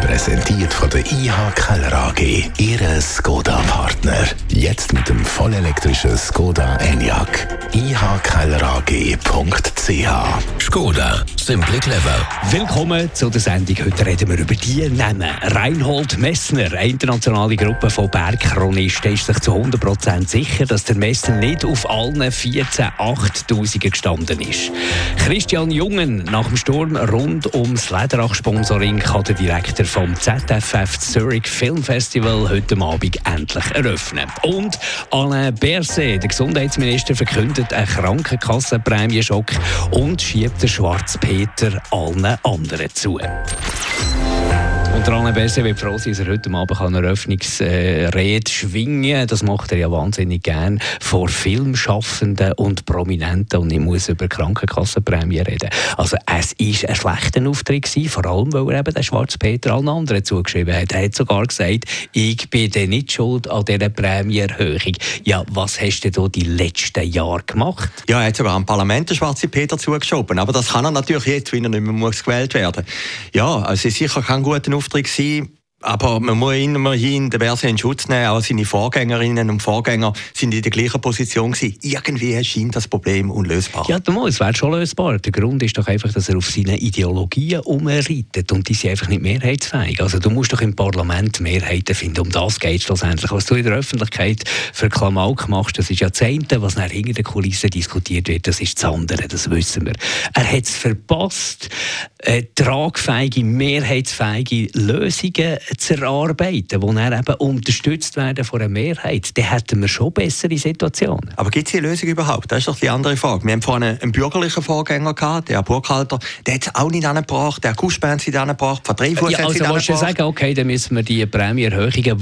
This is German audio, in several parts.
Präsentiert von der IH Keller AG. Ihre Skoda-Partner. Jetzt mit dem vollelektrischen Skoda Enyaq. ihkellerag.ch Skoda. Simply clever. Willkommen zu der Sendung. Heute reden wir über die Namen. Reinhold Messner, eine internationale Gruppe von Bergchronisten, ist sich zu 100% sicher, dass der Messner nicht auf allen 14 8000 gestanden ist. Christian Jungen, nach dem Sturm rund ums Lederach-Sponsoring kann der Direktor vom ZFF Zurich Film Festival heute Abend endlich eröffnen. Und Alain Berset, der Gesundheitsminister, verkündet einen Krankenkassenprämienschock und schiebt den Schwarzpeter allen anderen zu. Und der Alain wird froh sein, dass er heute Abend eine Eröffnungsrede schwingen kann. Das macht er ja wahnsinnig gern vor Filmschaffenden und Prominenten. Und ich muss über Krankenkassenprämie reden. Also es war ein schlechter Auftritt, vor allem, weil er eben den Schwarz Peter allen anderen zugeschrieben hat. Er hat sogar gesagt, ich bin nicht schuld an dieser Prämieerhöhung. Ja, was hast du da die letzten Jahre gemacht? Ja, er hat sogar am Parlament den Schwarzen Peter zugeschoben. Aber das kann er natürlich jetzt, wenn er nicht mehr gewählt werden muss. Ja, also es ist sicher kein guter Auftritt gewesen. Aber man muss immerhin den Berse in Schutz nehmen. Auch seine Vorgängerinnen und Vorgänger sind in der gleichen Position gewesen. Irgendwie erscheint das Problem unlösbar. Ja, es wäre schon lösbar. Der Grund ist doch einfach, dass er auf seine Ideologien umreitet und die sind einfach nicht mehrheitsfähig. Also du musst doch im Parlament Mehrheiten finden. Um das geht es schlussendlich. Was du in der Öffentlichkeit für Klamauk machst, das ist ja das eine, was nach hinter den Kulissen diskutiert wird, das ist das andere, das wissen wir. Er hat es verpasst, äh, tragfähige, mehrheitsfähige Lösungen zu erarbeiten, die dann eben unterstützt werden von einer Mehrheit, dann hätten wir schon bessere Situationen. Aber gibt es eine Lösung überhaupt? Das ist doch die andere Frage. Wir haben vorhin einen bürgerlichen Vorgänger gehabt, der Burkhalter, der hat es auch nicht angebracht, der Kuschbern hat es nicht angebracht, Dreyfus ja, also hat es nicht sagen, okay, dann müssen wir die Prämieerhöhungen,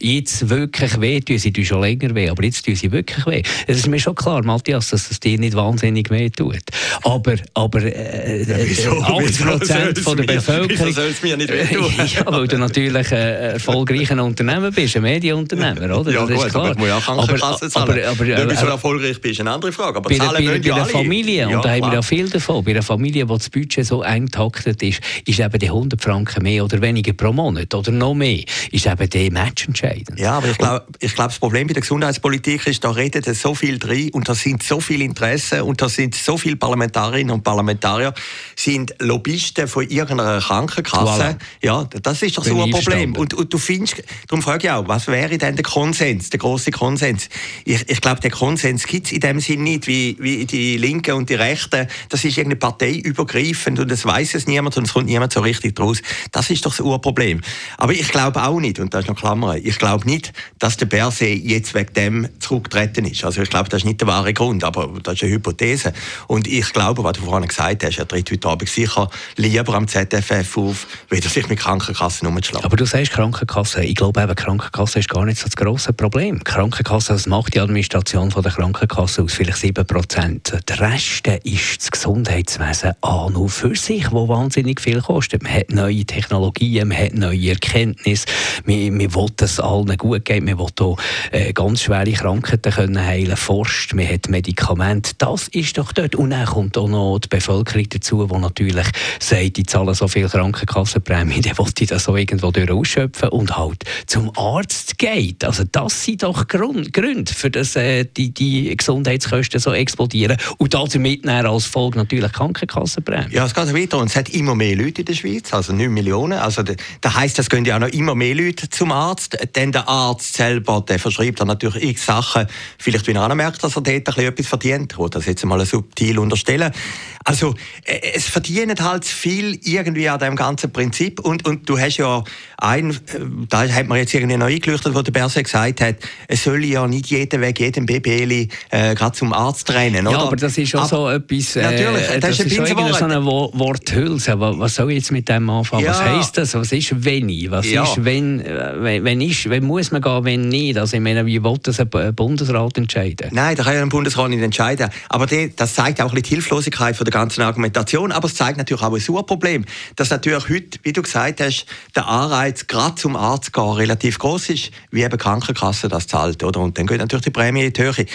die jetzt wirklich wehtun, sie tun schon länger weh, aber jetzt tun sie wirklich weh. Es ist mir schon klar, Matthias, dass es dir nicht wahnsinnig weh tut. Aber, aber äh, ja, 80 Prozent von der Bevölkerung... Wieso soll es mir nicht wehtun? ja, weil du natürlich natürlich ein erfolgreicher Unternehmer bist, ein Medienunternehmer, oder? Ja, das gut, ist klar. aber du musst auch Krankenkasse zahlen. Aber, aber, aber, Wenn du so erfolgreich bist, eine andere Frage. Aber bei, zahlen bei, bei einer Familie, ja, und da haben wir ja viel davon, bei einer Familie, wo das Budget so eng taktet ist, ist eben die 100 Franken mehr oder weniger pro Monat oder noch mehr, ist eben der Match entscheidend. Ja, aber ich glaube, ich glaub, das Problem bei der Gesundheitspolitik ist, da redet so viel drin und da sind so viele Interessen und da sind so viele Parlamentarierinnen und Parlamentarier, sind Lobbyisten von irgendeiner Krankenkasse. Voilà. Ja, das ist doch so ein Problem. Problem. Und, und, du findest, darum frage ich auch, was wäre denn der Konsens, der große Konsens? Ich, ich glaube, der Konsens gibt es in dem Sinn nicht, wie, wie die Linken und die Rechten. Das ist irgendeine parteiübergreifend und das weiß es niemand und es kommt niemand so richtig draus. Das ist doch das Urproblem. Aber ich glaube auch nicht, und das ist noch Klammer, ich glaube nicht, dass der Berset jetzt wegen dem zurückgetreten ist. Also ich glaube, das ist nicht der wahre Grund, aber das ist eine Hypothese. Und ich glaube, was du vorhin gesagt hast, er tritt heute Abend sicher lieber am ZFF auf, weder sich mit Krankenkassen umzuschlagen. Aber du sagst Krankenkasse. Ich glaube eben, Krankenkasse ist gar nicht so das grosse Problem. Krankenkasse, das macht die Administration von der Krankenkasse aus, vielleicht 7 Prozent. Der Rest ist das Gesundheitswesen an und für sich, wo wahnsinnig viel kostet. Man hat neue Technologien, man hat neue Erkenntnisse, man, man will, dass es allen gut geht, man will auch äh, ganz schwere Krankheiten können heilen, forscht, man hat Medikamente. Das ist doch dort. Und dann kommt auch noch die Bevölkerung dazu, die natürlich sagt, die zahlen so viel Krankenkassenprämie, dann will ich das auch irgendwo durch ausschöpfen und halt zum Arzt geht. Also das sind doch Grund, Gründe, für das äh, die, die Gesundheitskosten so explodieren und damit als Folge natürlich Krankenkassenprämie. Ja, es geht weiter und es hat immer mehr Leute in der Schweiz, also 9 Millionen. Also das heisst, es gehen ja auch noch immer mehr Leute zum Arzt. Denn der Arzt selber, der verschreibt dann natürlich x Sachen, vielleicht wenn er merkt, dass er dort etwas verdient. Ich will das jetzt mal subtil unterstellen. Also äh, es verdient halt viel irgendwie an dem ganzen Prinzip und, und du hast ja ein, äh, da hat man jetzt irgendwie noch eingeleuchtet, wo der Berse gesagt hat, es soll ja nicht jeden Weg, jeden BBL äh, gerade zum Arzt rennen, oder? Ja, aber das ist schon so etwas, äh, natürlich, das, das ist, ist schon so eine Worthülse. Was soll ich jetzt mit dem anfangen? Ja. Was heisst das? Was ist wenn ich? Was ja. ist wenn, äh, wenn, wenn, ist, wenn muss man gehen, wenn nicht? Also ich meine, wie will das ein Bundesrat entscheiden? Nein, da kann ja ein Bundesrat nicht entscheiden. Aber die, das zeigt auch ein bisschen die Kraftlosigkeit von der ganzen Argumentation, aber es zeigt natürlich auch ein Surproblem, dass natürlich heute, wie du gesagt hast, der Anreiz, gerade zum Arzt gehen, relativ groß ist, wie eben Krankenkasse das zahlt, oder? Und dann geht natürlich die Prämie in die Höhe.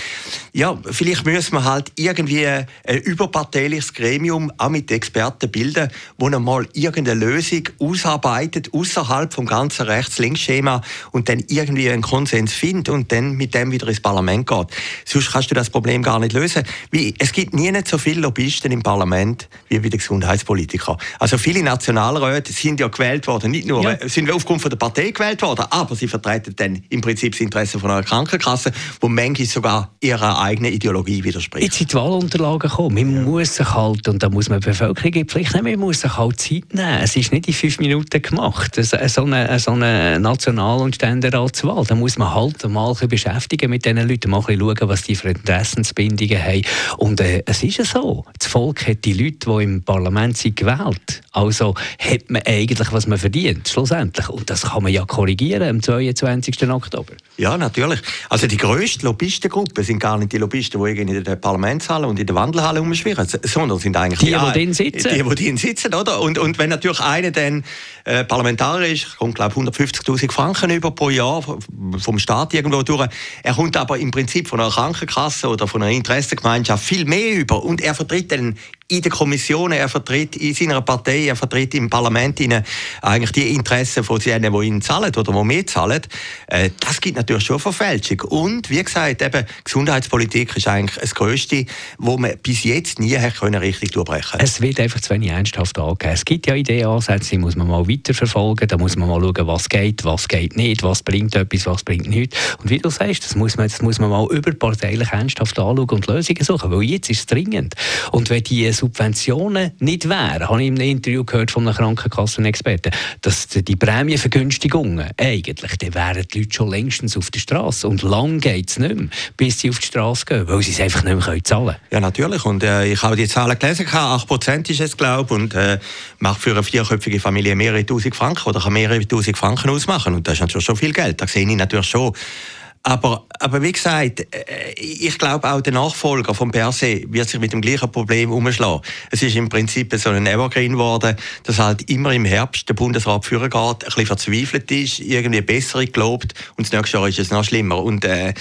Ja, vielleicht müssen wir halt irgendwie ein überparteiliches Gremium auch mit Experten bilden, wo mal irgendeine Lösung ausarbeitet, außerhalb vom ganzen Rechts-Links-Schema und dann irgendwie einen Konsens findet und dann mit dem wieder ins Parlament geht. Sonst kannst du das Problem gar nicht lösen. Wie, es gibt nie nicht so viele Lobbyisten im Parlament wie bei den Gesundheitspolitikern. Also viele Nationalräte sind ja gewählt worden, nicht nur, ja. sind aufgrund von der Partei gewählt worden, aber sie vertreten dann im Prinzip das Interesse von einer Krankenkasse, wo manchmal sogar ihrer eigenen Ideologie widerspricht. Jetzt sind die Wahlunterlagen gekommen. Man ja. muss sich halt, und da muss man die Bevölkerung in Pflicht nehmen, man muss sich halt Zeit nehmen. Es ist nicht in fünf Minuten gemacht, so eine, so eine National- und Ständeratswahl. Da muss man halt mal beschäftigen mit diesen Leuten, mal schauen, was die für Interessensbindungen haben. Und äh, es ist ja so, das Volk hat die Leute, die im Parlament sind, gewählt. Also hat man eigentlich, was man verdient, schlussendlich. Und das kann man ja korrigieren am 22. Oktober. Ja, natürlich. Also die grösste Lobbystengruppe sind gar nicht die Lobbyisten, die in der Parlamentshalle und in der Wandelhalle umschwirren, sondern sind eigentlich die, die, die drin sitzen. Die, die drin sitzen, oder? Und, und wenn natürlich einer dann äh, Parlamentarier ist, kommt glaube 150'000 Franken über pro Jahr vom Staat irgendwo durch. Er kommt aber im Prinzip von einer Krankenkasse oder von einer Interessengemeinschaft viel mehr über und er vertritt dann in der Kommission, er vertritt in seiner Partei, er vertritt im Parlament ihnen eigentlich die Interessen von denen, die ihn zahlen oder die mehr zahlen. Äh, das gibt natürlich schon Verfälschung. Und wie gesagt, eben, Gesundheitspolitik ist eigentlich das Größte, wo man bis jetzt nie können richtig durchbrechen Es wird einfach zu wenig ernsthaft angehen. Es gibt ja Ideenansätze, die muss man mal weiterverfolgen, da muss man mal schauen, was geht, was geht nicht, was bringt etwas, was bringt nichts. Und wie du sagst, das muss man, das muss man mal überparteilich ernsthaft anschauen und Lösungen suchen, weil jetzt ist es dringend. Und wenn die Subventionen nicht wären, habe ich in einem Interview gehört von einem Krankenkassenexperten, dass die Prämienvergünstigungen eigentlich, dann wären die Leute schon längstens auf der Straße. Und lang geht es nicht mehr, bis sie auf die Straße gehen, weil sie es einfach nicht mehr zahlen können. Ja, natürlich. Und äh, ich habe die Zahlen gelesen, 8% ist es, glaube ich, und äh, macht für eine vierköpfige Familie mehrere tausend Franken oder kann mehrere tausend Franken ausmachen. Und das ist natürlich schon viel Geld. Da sehe ich natürlich schon, aber, aber wie gesagt, äh, ich glaube auch der Nachfolger von Perse wird sich mit dem gleichen Problem umschlagen. Es ist im Prinzip so ein Evergreen geworden, dass halt immer im Herbst der Bundesrat führen geht, ein bisschen verzweifelt ist, irgendwie besser gelobt und das nächste Jahr ist es noch schlimmer. Und äh,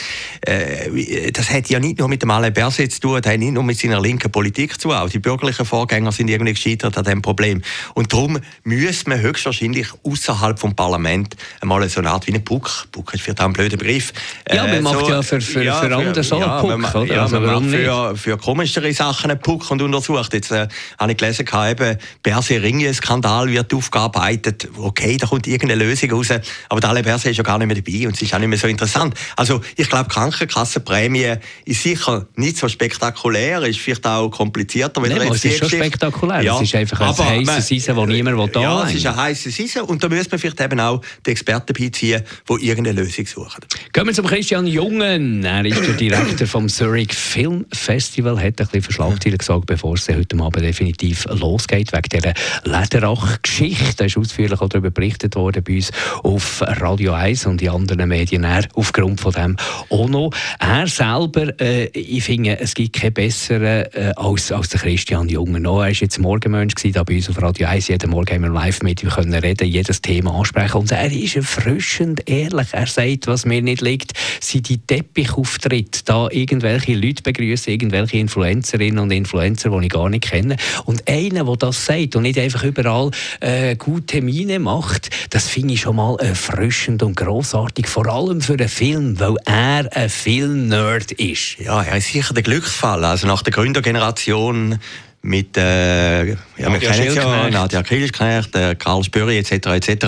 äh, das hat ja nicht nur mit dem Alain Berset zu tun, das hat nicht nur mit seiner linken Politik zu tun. Auch die bürgerlichen Vorgänger sind irgendwie gescheitert an diesem Problem. Und darum müssen wir höchstwahrscheinlich außerhalb vom Parlament einmal so eine Art wie eine Puck, Puck ist auch ein blöder Begriff, ja, man äh, macht so, ja für, für, ja, für andere so ja, Puck, oder? Ja, also warum für, für komischere Sachen einen Puck und untersucht. Jetzt äh, habe ich gelesen, eben, Berse Ringe-Skandal wird aufgearbeitet. Okay, da kommt irgendeine Lösung raus. Aber der Berse ist ja gar nicht mehr dabei und es ist auch nicht mehr so interessant. Also ich glaube, Krankenkassenprämie ist sicher nicht so spektakulär, ist vielleicht auch komplizierter. Wenn nee, es ist schon spektakulär. Ja, es ist einfach ein heißes Eisen, das niemand da Ja, es ist ein heißes Eisen und da müsste man vielleicht eben auch die Experten beiziehen, die irgendeine Lösung suchen. Gehen zum Christian Jungen. Er ist der Direktor vom Zurich Film Festival. Hat ein bisschen gesagt, bevor es heute Abend definitiv losgeht, wegen dieser Lederach-Geschichte. Da ist ausführlich darüber berichtet worden bei uns auf Radio 1 und in anderen Medien. Er, aufgrund von dem auch noch. Er selber, äh, ich finde, es gibt keinen besseren äh, als, als der Christian Jungen. er war jetzt Morgenmensch da bei uns auf Radio 1. Jeden Morgen haben wir live mit ihm reden, jedes Thema ansprechen. Und er ist erfrischend ehrlich. Er sagt, was mir nicht liegt sind die Teppichauftritte, da irgendwelche Leute begrüßen, irgendwelche Influencerinnen und Influencer, die ich gar nicht kenne. Und einer, der das sagt und nicht einfach überall äh, gute Termine macht, das finde ich schon mal erfrischend und großartig, vor allem für einen Film, weil er ein Film-Nerd ist. Ja, er ist sicher der Glücksfall. Also nach der Gründergeneration mit äh, ja, wir kennen ja, Nadja Kilischknecht, äh, Karl Spöri etc. etc.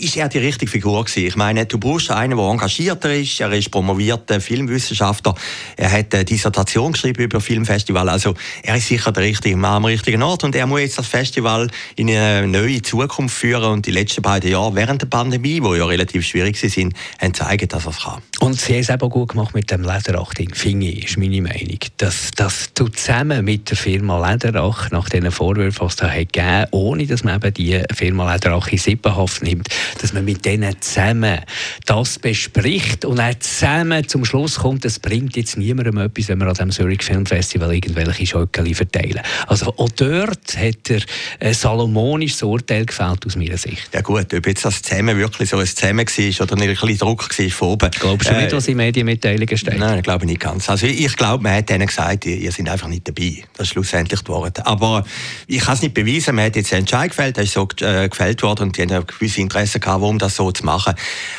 Ist er die richtige Figur gewesen? Ich meine, du brauchst einen, der engagierter ist. Er ist promovierter Filmwissenschaftler. Er hat eine Dissertation geschrieben über Filmfestival. Also er ist sicher der richtige Mann am richtigen Ort und er muss jetzt das Festival in eine neue Zukunft führen. Und die letzten beiden Jahre während der Pandemie, wo ja relativ schwierig sind, haben gezeigt, dass er es kann. Und sie haben es eben gut gemacht mit dem Lederachting, finde ich, ist meine Meinung. Dass, du zusammen mit der Firma Leder Lederach nach diesen Vorwürfen, was es da hat gegeben ohne dass man eben die Firma Lederach in Sippenhaft nimmt, dass man mit denen zusammen das bespricht und auch zusammen zum Schluss kommt, es bringt jetzt niemandem etwas, wenn wir an dem Zurich Film Festival irgendwelche Schöckeli verteilen. Also auch dort hat er ein salomonisches Urteil gefällt aus meiner Sicht. Ja gut, ob jetzt das Zusammen wirklich so ein Zusammen war oder ein bisschen Druck war von oben. Glaubst du äh, nicht, was in Medienmitteilungen steht? Nein, ich glaube nicht ganz. Also ich, ich glaube, man hat ihnen gesagt, ihr, ihr seid einfach nicht dabei. Das ist schlussendlich die Wahrheit. Aber ich kann es nicht beweisen. Man hat jetzt einen Entscheid gefällt, der ist so äh, gefällt worden und die haben gewisse Interesse gehabt, um das so zu machen.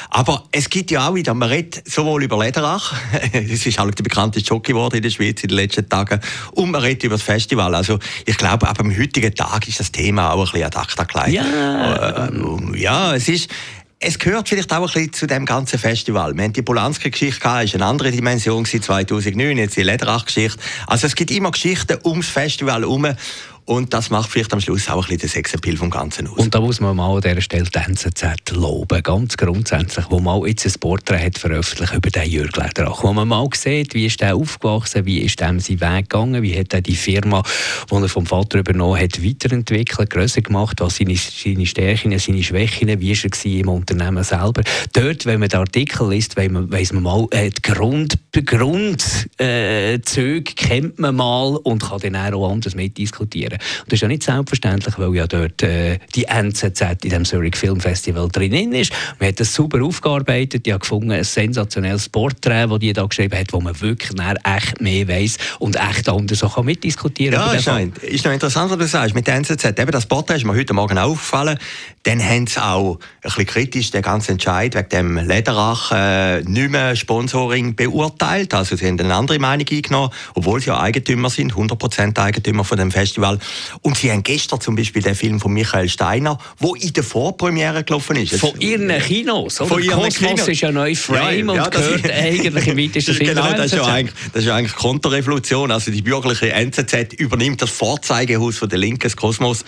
Aber es gibt ja auch wieder, man redet sowohl über Lederach, das ist halt der bekannteste Jockey geworden in der Schweiz in den letzten Tagen, und man redet über das Festival. Also ich glaube, ab dem heutigen Tag ist das Thema auch ein bisschen ad acta gelegt. Ja. Äh, ja, es ist, es gehört vielleicht auch ein bisschen zu dem ganzen Festival. Wir haben die Polanski-Geschichte gehabt, ist eine andere Dimension 2009, jetzt die Lederach-Geschichte. Also es gibt immer Geschichten ums Festival herum. Und das macht vielleicht am Schluss auch ein bisschen den Sexappeal vom Ganzen aus. Und da muss man mal an dieser Stelle die NZZ loben, ganz grundsätzlich, wo man jetzt ein Porträt hat veröffentlicht über den Jürg Lederach, wo man mal sieht, wie ist der aufgewachsen, wie ist dem sein Weg gegangen, wie hat er die Firma, die er vom Vater übernommen hat, weiterentwickelt, grösser gemacht, was seine, seine Stärken, seine Schwächen, wie ist er im Unternehmen selber. Dort, wenn man den Artikel liest, weiss man mal, äh, die Grund, Grundzüge äh, kennt man mal und kann dann auch anders mitdiskutieren. Und das ist ja nicht selbstverständlich, weil ja dort äh, die NZZ in dem Zurich Film Festival drin ist. Man hat das super aufgearbeitet. Habe gefunden, ein sensationelles Porträt, das die da geschrieben hat, wo man wirklich echt mehr weiß und echt anders auch mitdiskutieren kann. Ja, ist noch, ist noch interessant, was du sagst mit der NZZ. Eben das Porträt ist mir heute Morgen aufgefallen. Dann haben sie auch ein bisschen kritisch den ganzen Entscheid wegen dem Lederach äh, nicht mehr Sponsoring beurteilt. Also sie haben eine andere Meinung eingenommen, obwohl sie ja Eigentümer sind, 100% Eigentümer von dem Festival. Und sie haben gestern zum Beispiel den Film von Michael Steiner, wo in der Vorpremiere gelaufen ist. Von ihren Kinos, oder? Von ihren Kosmos Kinos. ist ja neu Frame ja, und gehört ist, eigentlich im weitesten Sinne Genau, das ist, ja eigentlich, das ist ja eigentlich Konterrevolution. Also die bürgerliche NZZ übernimmt das Vorzeigehaus von der Linken, Kosmos.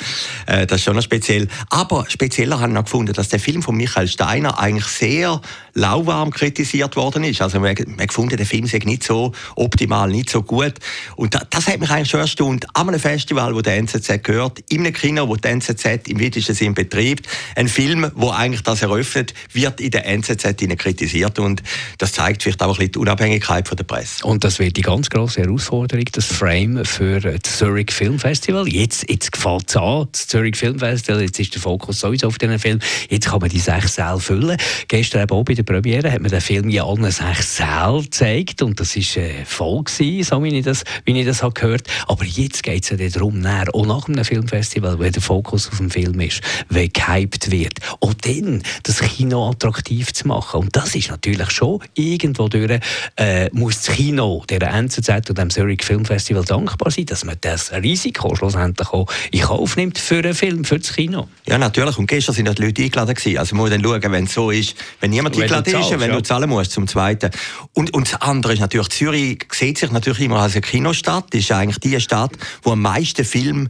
Äh, das ist schon noch speziell. Aber spezieller habe ich noch gefunden, dass der Film von Michael Steiner eigentlich sehr lauwarm kritisiert worden ist. Also man, man gefunden, der Film sei nicht so optimal, nicht so gut. Und das, das hat mich eigentlich schon erstaunt. An einem Festival, wo der NZZ gehört, in einem Kino, wo der NZZ im weitesten Sinn betreibt, ein Film, wo eigentlich das eröffnet, wird in der NZZ kritisiert und das zeigt vielleicht auch ein bisschen die Unabhängigkeit von der Presse. Und das wird die ganz große Herausforderung, das Frame für das Zurich Film Festival. Jetzt, jetzt fängt es an, das Zurich Film Festival, jetzt ist der Fokus sowieso auf diesen Film. Jetzt kann man die sechs Säle füllen. Gestern auch bei der Premiere hat man den Film in allen sechs Sälen gezeigt und das war äh, voll gewesen, so wie ich das, wie ich das habe gehört. Aber jetzt geht es ja darum, näher, auch nach einem Filmfestival, wo der Fokus auf dem Film ist, wenn gehypt wird, auch dann das Kino attraktiv zu machen. Und das ist natürlich schon irgendwo durch, äh, muss das Kino der NZZ und dem Zurich Filmfestival dankbar sein, dass man das Risiko schlussendlich auch in Kauf nimmt für einen Film, für das Kino. Ja, natürlich. Und gestern sind die Leute eingeladen gewesen. Also muss man dann schauen, wenn es so ist, wenn niemand wenn eingeladen ist, wenn ja. du zahlen musst zum Zweiten. Und, und das andere ist natürlich, Zürich sieht sich natürlich immer als eine Kinostadt. Das ist eigentlich die Stadt, wo am meisten Filme Film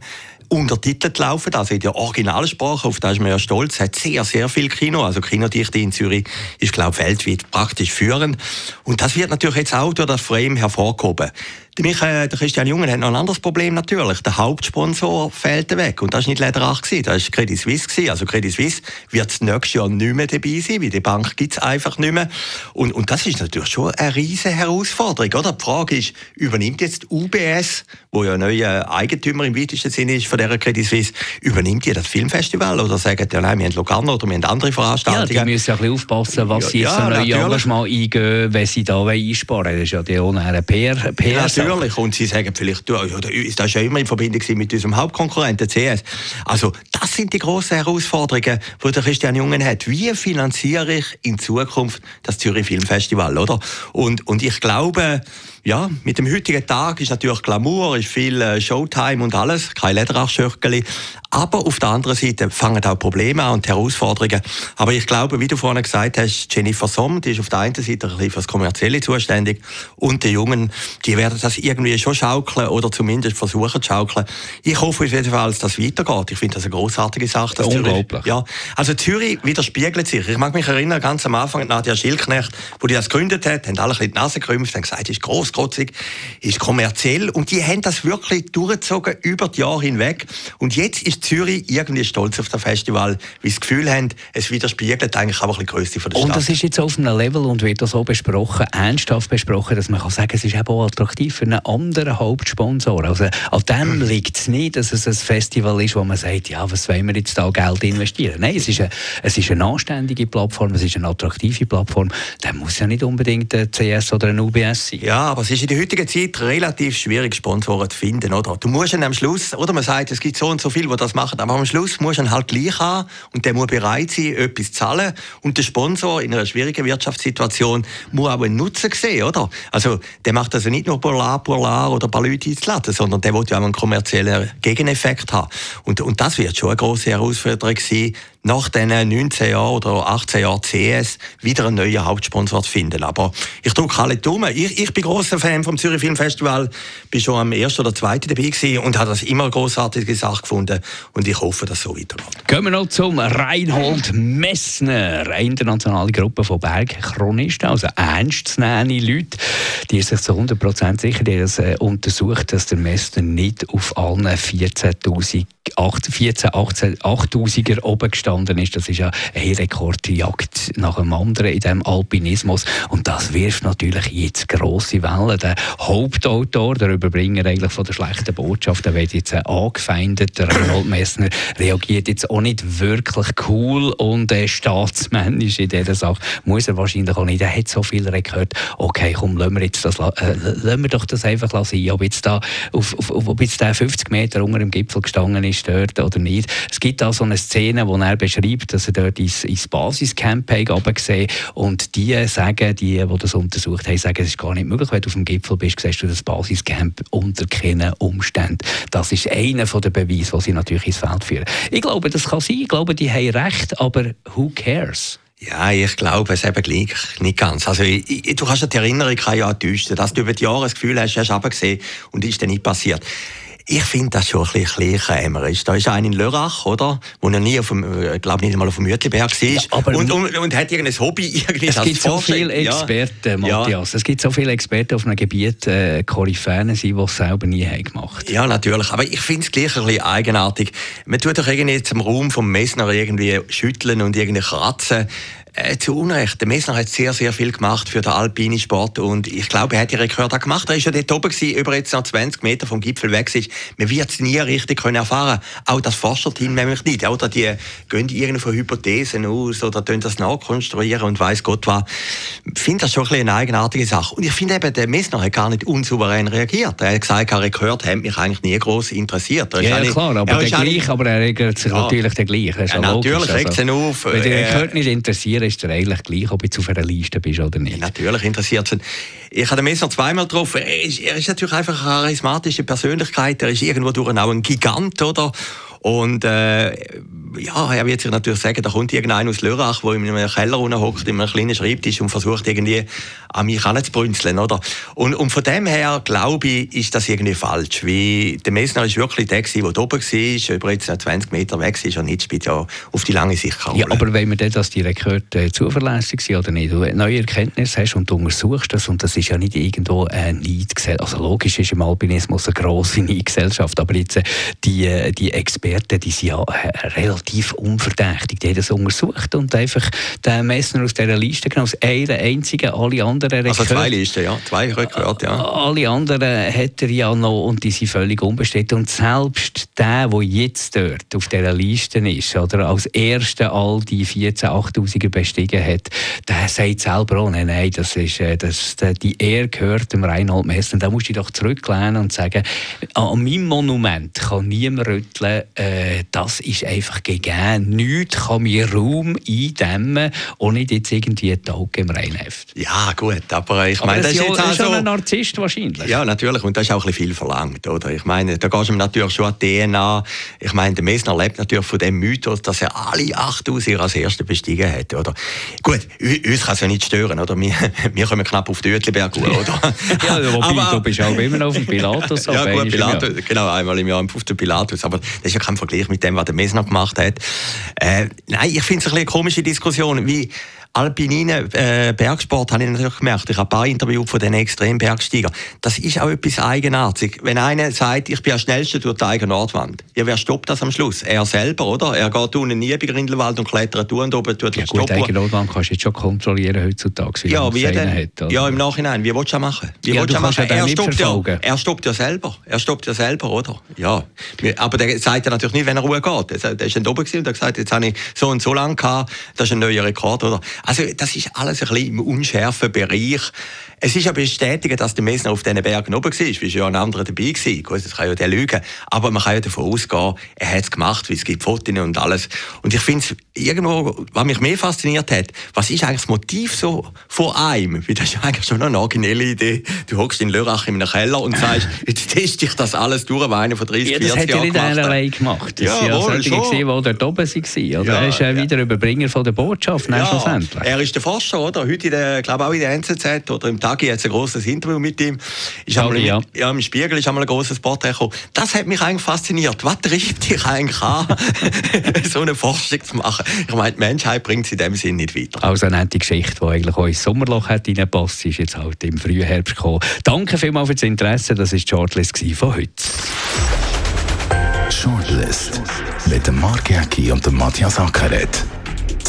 untertitelt laufen, also in der Originalsprache, auf das ist man ja stolz, hat sehr, sehr viel Kino, also Kinodichte in Zürich ist, glaube ich, weltweit praktisch führend. Und das wird natürlich jetzt auch durch das Frame hervorgehoben. Der, Michael, der Christian Jungen hat noch ein anderes Problem natürlich. Der Hauptsponsor fällt weg. Und das war nicht Lederach, das war Credit Suisse. Also Credit Suisse wird das nächste Jahr nicht mehr dabei sein, weil die Bank gibt es einfach nicht mehr. Und, und das ist natürlich schon eine riesige Herausforderung. Oder? Die Frage ist, übernimmt jetzt UBS, wo ja neuer Eigentümer im weitesten Sinne ist von dieser Credit Suisse, übernimmt ihr das Filmfestival oder sagen die, nein, wir haben Locarno oder wir haben andere Veranstaltungen? Ja, die müssen ja ein bisschen aufpassen, was sie jetzt ja, neue Engagement eingehen, wenn sie da einsparen wollen. Das ist ja die ohne eine PR, PR Natürlich. Und sie sagen vielleicht, du, das ist ja immer in Verbindung mit unserem Hauptkonkurrenten CS. Also, das sind die grossen Herausforderungen, die der Christian Jungen hat. Wie finanziere ich in Zukunft das Zürich Filmfestival, oder? Und, und ich glaube, ja, mit dem heutigen Tag ist natürlich Glamour, ist viel äh, Showtime und alles, kein Lederachschöckeli. Aber auf der anderen Seite fangen auch Probleme an und Herausforderungen. Aber ich glaube, wie du vorhin gesagt hast, Jennifer Somm, die ist auf der einen Seite ein bisschen für das Kommerzielle zuständig und die Jungen, die werden das irgendwie schon schaukeln oder zumindest versuchen zu schaukeln. Ich hoffe auf jeden Fall, dass das weitergeht. Ich finde das eine großartige Sache. Dass Unglaublich. Zürich, ja, also Zürich widerspiegelt sich. Ich mag mich erinnern, ganz am Anfang, Nadja Schilknecht, wo die das gegründet hat, haben alle ein bisschen die Nase gerümpft, haben gesagt, es ist gross böstrotzig, ist kommerziell und die haben das wirklich durchgezogen über die Jahre hinweg. Und jetzt ist Zürich irgendwie stolz auf das Festival, weil sie das Gefühl haben, es widerspiegelt eigentlich auch ein bisschen Größe von der Stadt. Und das ist jetzt auf einem Level und wird so besprochen, ernsthaft besprochen, dass man kann sagen, es ist eben auch attraktiv für einen anderen Hauptsponsor. Also an dem liegt es nicht, dass es ein Festival ist, wo man sagt, ja, was wollen wir jetzt da Geld investieren? Nein, es ist eine, es ist eine anständige Plattform, es ist eine attraktive Plattform. Da muss ja nicht unbedingt ein CS oder ein UBS sein. Ja, aber es ist in der heutigen Zeit relativ schwierig, Sponsoren zu finden, oder? Du musst am Schluss, oder man sagt, es gibt so und so viele, die das machen, aber am Schluss musst du halt gleich haben und der muss bereit sein, etwas zu zahlen und der Sponsor in einer schwierigen Wirtschaftssituation muss auch einen Nutzen sehen, oder? Also der macht also nicht nur Polar, Polar oder ein paar Leute einzuladen, sondern der will ja auch einen kommerziellen Gegeneffekt haben. Und, und das wird schon eine grosse Herausforderung sein, nach diesen 19 Jahren oder 18 Jahren CS wieder einen neuen Hauptsponsor zu finden. Aber ich drücke alle Daumen. Ich, ich bin großer Fan vom Zürich Film Festival, bin schon am ersten oder zweiten dabei gewesen und habe das immer eine grossartige Sache gefunden und ich hoffe, dass es so weitergeht. Gehen wir noch zum Reinhold Messner, eine internationale Gruppe von Bergchronisten, also ernstzunehmende Leute, die sich zu 100% sicher die das, äh, untersucht, dass der Messner nicht auf allen 14.000 14, 18, 8000er oben gestanden ist. Das ist ja eine Rekordjagd nach dem anderen in diesem Alpinismus. Und das wirft natürlich jetzt grosse Wellen. Der Hauptautor, der Überbringer eigentlich von der schlechten Botschaft, der wird jetzt angefeindet. Der Reinhold Messner reagiert jetzt auch nicht wirklich cool und äh, staatsmännisch in dieser Sache. Muss er wahrscheinlich auch nicht. Er hat so viel gehört. Okay, komm, lassen wir, jetzt das, äh, lassen wir doch das einfach sein. Ob jetzt da auf, auf, ob jetzt der 50 Meter unter dem Gipfel gestanden ist, dort oder nicht. Es gibt auch so eine Szene, wo er beschreibt, dass er dort ins, ins Basiscamp gesehen und die sagen, die, die das untersucht haben, sagen, es ist gar nicht möglich, wenn du auf dem Gipfel bist, siehst du das Basiscamp unter keinen Umständen. Das ist einer der Beweise, die sie natürlich ins Feld führen. Ich glaube, das kann sein, ich glaube, die haben recht, aber who cares? Ja, ich glaube es eben gleich nicht ganz. Also, ich, ich, du kannst ja die Erinnerung ja enttäuschen, dass du über die Jahre das Gefühl hast, du hast runtergesehen und ist dann nicht passiert. Ich finde das schon ein bisschen kleinkämmerisch. Da ist einer in Lörrach, oder? Wo er nie auf dem, äh, glaube nicht einmal auf dem Mütliberg war. Ja, und, und, und, hat irgendein Hobby, irgendwie Es gibt so viele Experten, ja. Matthias. Ja. Es gibt so viele Experten auf einem Gebiet, äh, Koryphäen sind, die es selber nie haben gemacht Ja, natürlich. Aber ich finde es gleich ein bisschen eigenartig. Man tut doch irgendwie jetzt im Raum vom Messner irgendwie schütteln und irgendwie kratzen. Äh, zu Unrecht. Der Messner hat sehr, sehr viel gemacht für den alpinen Sport und ich glaube, er hat die Rekord auch gemacht. Er ist ja dort oben gewesen, über jetzt noch 20 Meter vom Gipfel weg ist. Man wird es nie richtig können erfahren. Auch das Forscherteam nämlich nicht. Oder die gehen irgendwo Hypothesen aus oder tun das nachkonstruieren und weiß Gott was. Ich finde das schon ein eine eigenartige Sache. Und ich finde eben, der Messner hat gar nicht unsouverän reagiert. Er hat gesagt, der Rekord hat mich eigentlich nie groß interessiert. ja, ja klar, aber der gleich, aber er regelt sich ja. natürlich der gleiche. Ja, natürlich regt also, auf. Wenn der Rekord äh, nicht interessiert, ist es eigentlich gleich, ob du auf einer Liste bist oder nicht. Natürlich interessiert es Ich habe den Messer zweimal getroffen. Er ist, er ist natürlich einfach eine charismatische Persönlichkeit. Er ist irgendwo durch auch ein Gigant, oder? Und äh, ja, er wird sich natürlich sagen, da kommt irgendeiner aus Lörrach, der in einem Keller hockt, in einem kleinen Schreibtisch und versucht irgendwie an mich anzubrünzeln, oder? Und, und von dem her, glaube ich, ist das irgendwie falsch. Wie, der Messner ist wirklich der, der oben war, über jetzt 20 Meter weg ist und nicht spielt ja auf die lange Sicht keine Ja, aber wenn dann, dass die Rekorde äh, zuverlässig sind oder nicht, du neue Erkenntnisse hast und du untersuchst das, und das ist ja nicht irgendwo eine Neidgesellschaft, also logisch ist im Alpinismus eine grosse Neidgesellschaft, aber jetzt äh, die, äh, die Experten, die sind ja äh, relativ unverdächtig, die haben das untersucht und einfach den Messner aus dieser Liste genommen, aus einer einzigen, alle anderen. Also zwei Listen, ja, zwei Rekorde, ja. Alle anderen hat er ja noch und die sind völlig unbestritten und selbst der, der jetzt dort auf dieser Liste ist, oder als erster all die 14 8000er bestiegen hat, der sagt selber auch, nein, nein, das ist, das, die Ehre gehört dem Reinhold Messner. Da musst du dich doch zurücklehnen und sagen, an meinem Monument kann niemand rütteln, äh, das ist einfach gegeben. Nichts kann mir Raum eindämmen, ohne jetzt irgendwie ein Tag im Reinheft. Ja, gut, aber ich meine, das, ist jetzt auch so, ein Narzisst wahrscheinlich. Ja, natürlich, und das ist auch ein bisschen viel verlangt, oder? Ich meine, da gehst du natürlich schon an die DNA. Ich meine, der Messner lebt natürlich von dem Mythos, dass er alle 8000 als Erster bestiegen hat, oder? Gut, uns kann es ja nicht stören, oder? Wir, wir kommen knapp auf die Uetliberg, oder? ja, wobei, aber, du bist auch immer noch auf dem Pilatus. ja, gut, Pilatus, genau, einmal im Jahr auf dem Pilatus, aber das ist ja kein Vergleich mit dem, was der Messner gemacht hat. Äh, nein, ich finde es ein eine komische Diskussion, wie alpinen äh, Bergsport habe ich natürlich gemerkt. Ich habe ein paar Interviews von den Extrembergsteigern. Das ist auch etwas eigenartig. Wenn einer sagt, ich bin der Schnellste durch die eigene Nordwand, ja, wer stoppt das am Schluss? Er selber, oder? Er geht unten nie bei Grindelwald und klettert und oben tut ja, gut, eigene Nordwand kannst du jetzt schon kontrollieren heutzutage, wie ja, wie denn? Hat, ja, im Nachhinein. Wie willst du das machen? Wie ja, du machen? Er stoppt, ja, er stoppt ja selber. Er stoppt ja selber, oder? Ja. Aber der sagt ja natürlich nicht, wenn er Ruhe geht. Der ist dann oben und hat gesagt, jetzt habe ich so und so lange gehabt, das ist ein neuer Rekord, oder? Also, das ist alles ein bisschen im unschärfen Bereich. Es ist ja bestätigt, dass der Messner auf diesen Bergen oben war, wie ja ein anderer dabei war. Gut, das kann ja der lügen. Aber man kann ja davon ausgehen, er hat es gemacht, weil es gibt Fotos und alles. Und ich finde es irgendwo, was mich mehr fasziniert hat, was ist eigentlich das Motiv so von einem? Weil das ist eigentlich schon eine originelle Idee. Du hockst in Lörrach in einem Keller und sagst, jetzt teste ich das alles durch, was einer von 30, ja, 40 Jahren gemacht hat. Das hat er nicht gemacht. Das ja, ja wohl. Gesehen, die dort oben waren. Oder? Ja, er ist ja, wieder Überbringer von der Botschaft, ja, schlussendlich. Er ist der Forscher, oder? Heute, in der, glaube auch in der NZZ oder im Tagi jetzt ein grosses Interview mit ihm. Ist Tagi, ja. ja. Im Spiegel ist einmal ein grosses Porträt gekommen. Das hat mich eigentlich fasziniert. Was treibt dich eigentlich an, so eine Forschung zu machen? Ich meine, die Menschheit bringt es in dem Sinne nicht weiter. Also eine Geschichte, die eigentlich auch ins Sommerloch hat reingepasst, ist jetzt halt im Frühherbst gekommen. Danke vielmals für das Interesse. Das war die Shortlist von heute. Shortlist mit dem Mark Jäcki und dem Matthias Ackeret.